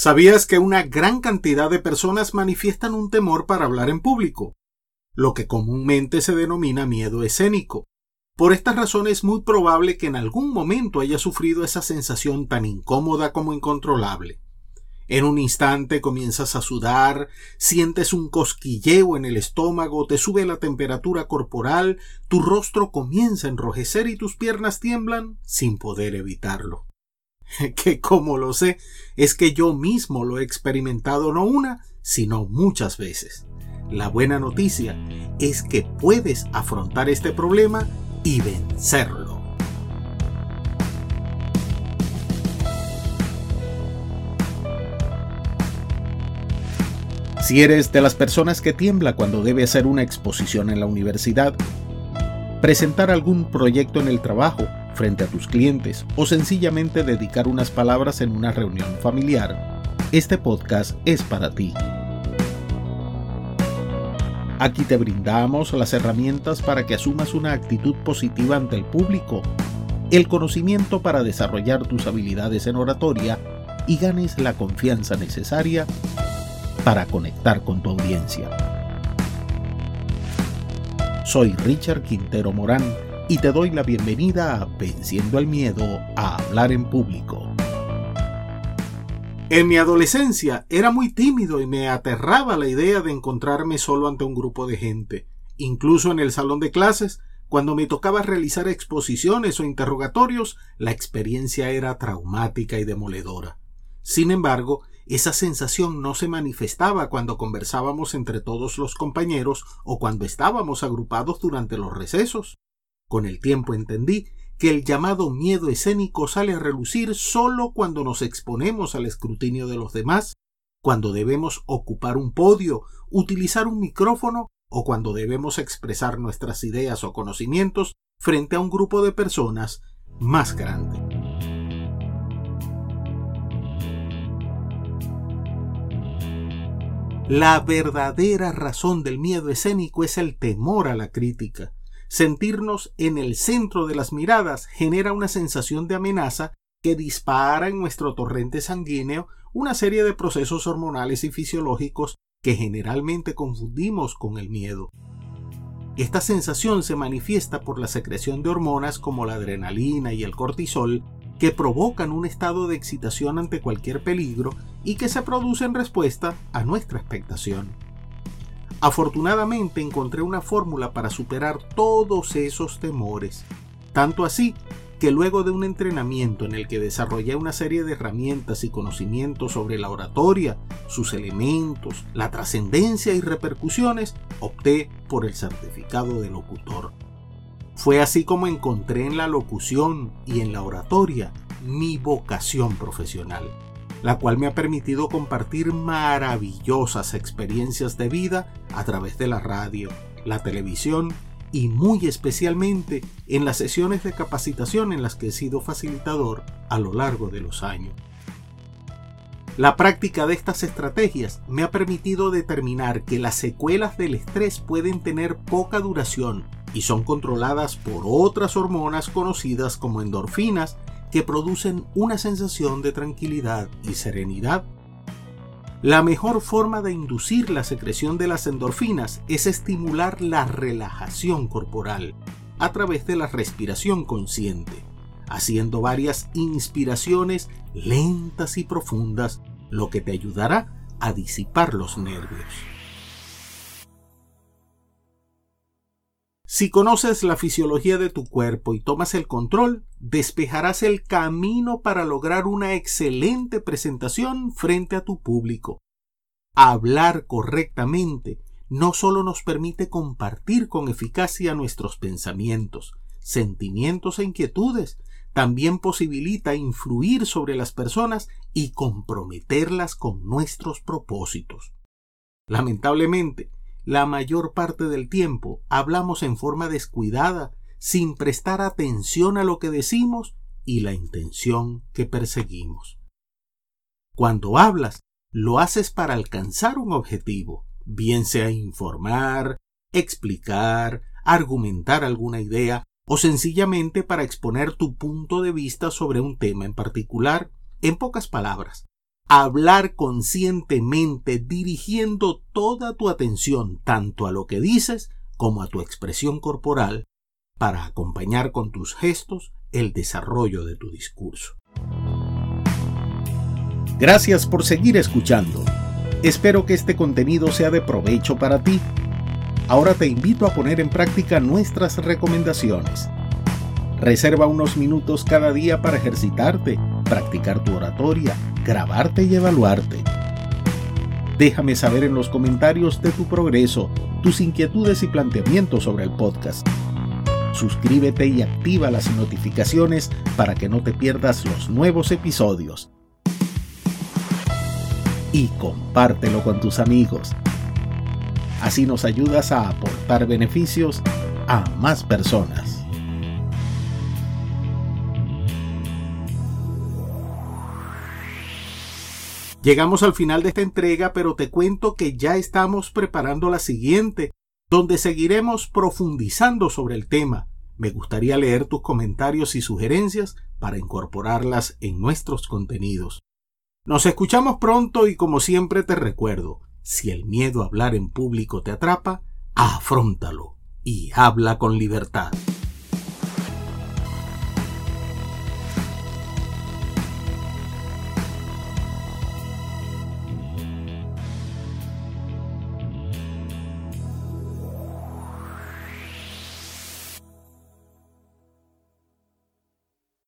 ¿Sabías que una gran cantidad de personas manifiestan un temor para hablar en público? Lo que comúnmente se denomina miedo escénico. Por esta razón es muy probable que en algún momento haya sufrido esa sensación tan incómoda como incontrolable. En un instante comienzas a sudar, sientes un cosquilleo en el estómago, te sube la temperatura corporal, tu rostro comienza a enrojecer y tus piernas tiemblan sin poder evitarlo. que como lo sé, es que yo mismo lo he experimentado no una, sino muchas veces. La buena noticia es que puedes afrontar este problema y vencerlo. Si eres de las personas que tiembla cuando debe hacer una exposición en la universidad, presentar algún proyecto en el trabajo frente a tus clientes o sencillamente dedicar unas palabras en una reunión familiar, este podcast es para ti. Aquí te brindamos las herramientas para que asumas una actitud positiva ante el público, el conocimiento para desarrollar tus habilidades en oratoria y ganes la confianza necesaria para conectar con tu audiencia. Soy Richard Quintero Morán y te doy la bienvenida a Venciendo el Miedo a Hablar en Público. En mi adolescencia era muy tímido y me aterraba la idea de encontrarme solo ante un grupo de gente. Incluso en el salón de clases, cuando me tocaba realizar exposiciones o interrogatorios, la experiencia era traumática y demoledora. Sin embargo, esa sensación no se manifestaba cuando conversábamos entre todos los compañeros o cuando estábamos agrupados durante los recesos. Con el tiempo entendí que el llamado miedo escénico sale a relucir solo cuando nos exponemos al escrutinio de los demás, cuando debemos ocupar un podio, utilizar un micrófono o cuando debemos expresar nuestras ideas o conocimientos frente a un grupo de personas más grande. La verdadera razón del miedo escénico es el temor a la crítica. Sentirnos en el centro de las miradas genera una sensación de amenaza que dispara en nuestro torrente sanguíneo una serie de procesos hormonales y fisiológicos que generalmente confundimos con el miedo. Esta sensación se manifiesta por la secreción de hormonas como la adrenalina y el cortisol que provocan un estado de excitación ante cualquier peligro y que se produce en respuesta a nuestra expectación. Afortunadamente encontré una fórmula para superar todos esos temores, tanto así que luego de un entrenamiento en el que desarrollé una serie de herramientas y conocimientos sobre la oratoria, sus elementos, la trascendencia y repercusiones, opté por el certificado de locutor. Fue así como encontré en la locución y en la oratoria mi vocación profesional la cual me ha permitido compartir maravillosas experiencias de vida a través de la radio, la televisión y muy especialmente en las sesiones de capacitación en las que he sido facilitador a lo largo de los años. La práctica de estas estrategias me ha permitido determinar que las secuelas del estrés pueden tener poca duración y son controladas por otras hormonas conocidas como endorfinas que producen una sensación de tranquilidad y serenidad. La mejor forma de inducir la secreción de las endorfinas es estimular la relajación corporal a través de la respiración consciente, haciendo varias inspiraciones lentas y profundas, lo que te ayudará a disipar los nervios. Si conoces la fisiología de tu cuerpo y tomas el control, despejarás el camino para lograr una excelente presentación frente a tu público. Hablar correctamente no solo nos permite compartir con eficacia nuestros pensamientos, sentimientos e inquietudes, también posibilita influir sobre las personas y comprometerlas con nuestros propósitos. Lamentablemente, la mayor parte del tiempo hablamos en forma descuidada, sin prestar atención a lo que decimos y la intención que perseguimos. Cuando hablas, lo haces para alcanzar un objetivo, bien sea informar, explicar, argumentar alguna idea o sencillamente para exponer tu punto de vista sobre un tema en particular, en pocas palabras, hablar conscientemente dirigiendo toda tu atención tanto a lo que dices como a tu expresión corporal para acompañar con tus gestos el desarrollo de tu discurso. Gracias por seguir escuchando. Espero que este contenido sea de provecho para ti. Ahora te invito a poner en práctica nuestras recomendaciones. Reserva unos minutos cada día para ejercitarte, practicar tu oratoria, grabarte y evaluarte. Déjame saber en los comentarios de tu progreso, tus inquietudes y planteamientos sobre el podcast. Suscríbete y activa las notificaciones para que no te pierdas los nuevos episodios. Y compártelo con tus amigos. Así nos ayudas a aportar beneficios a más personas. Llegamos al final de esta entrega, pero te cuento que ya estamos preparando la siguiente, donde seguiremos profundizando sobre el tema. Me gustaría leer tus comentarios y sugerencias para incorporarlas en nuestros contenidos. Nos escuchamos pronto y como siempre te recuerdo, si el miedo a hablar en público te atrapa, afróntalo y habla con libertad.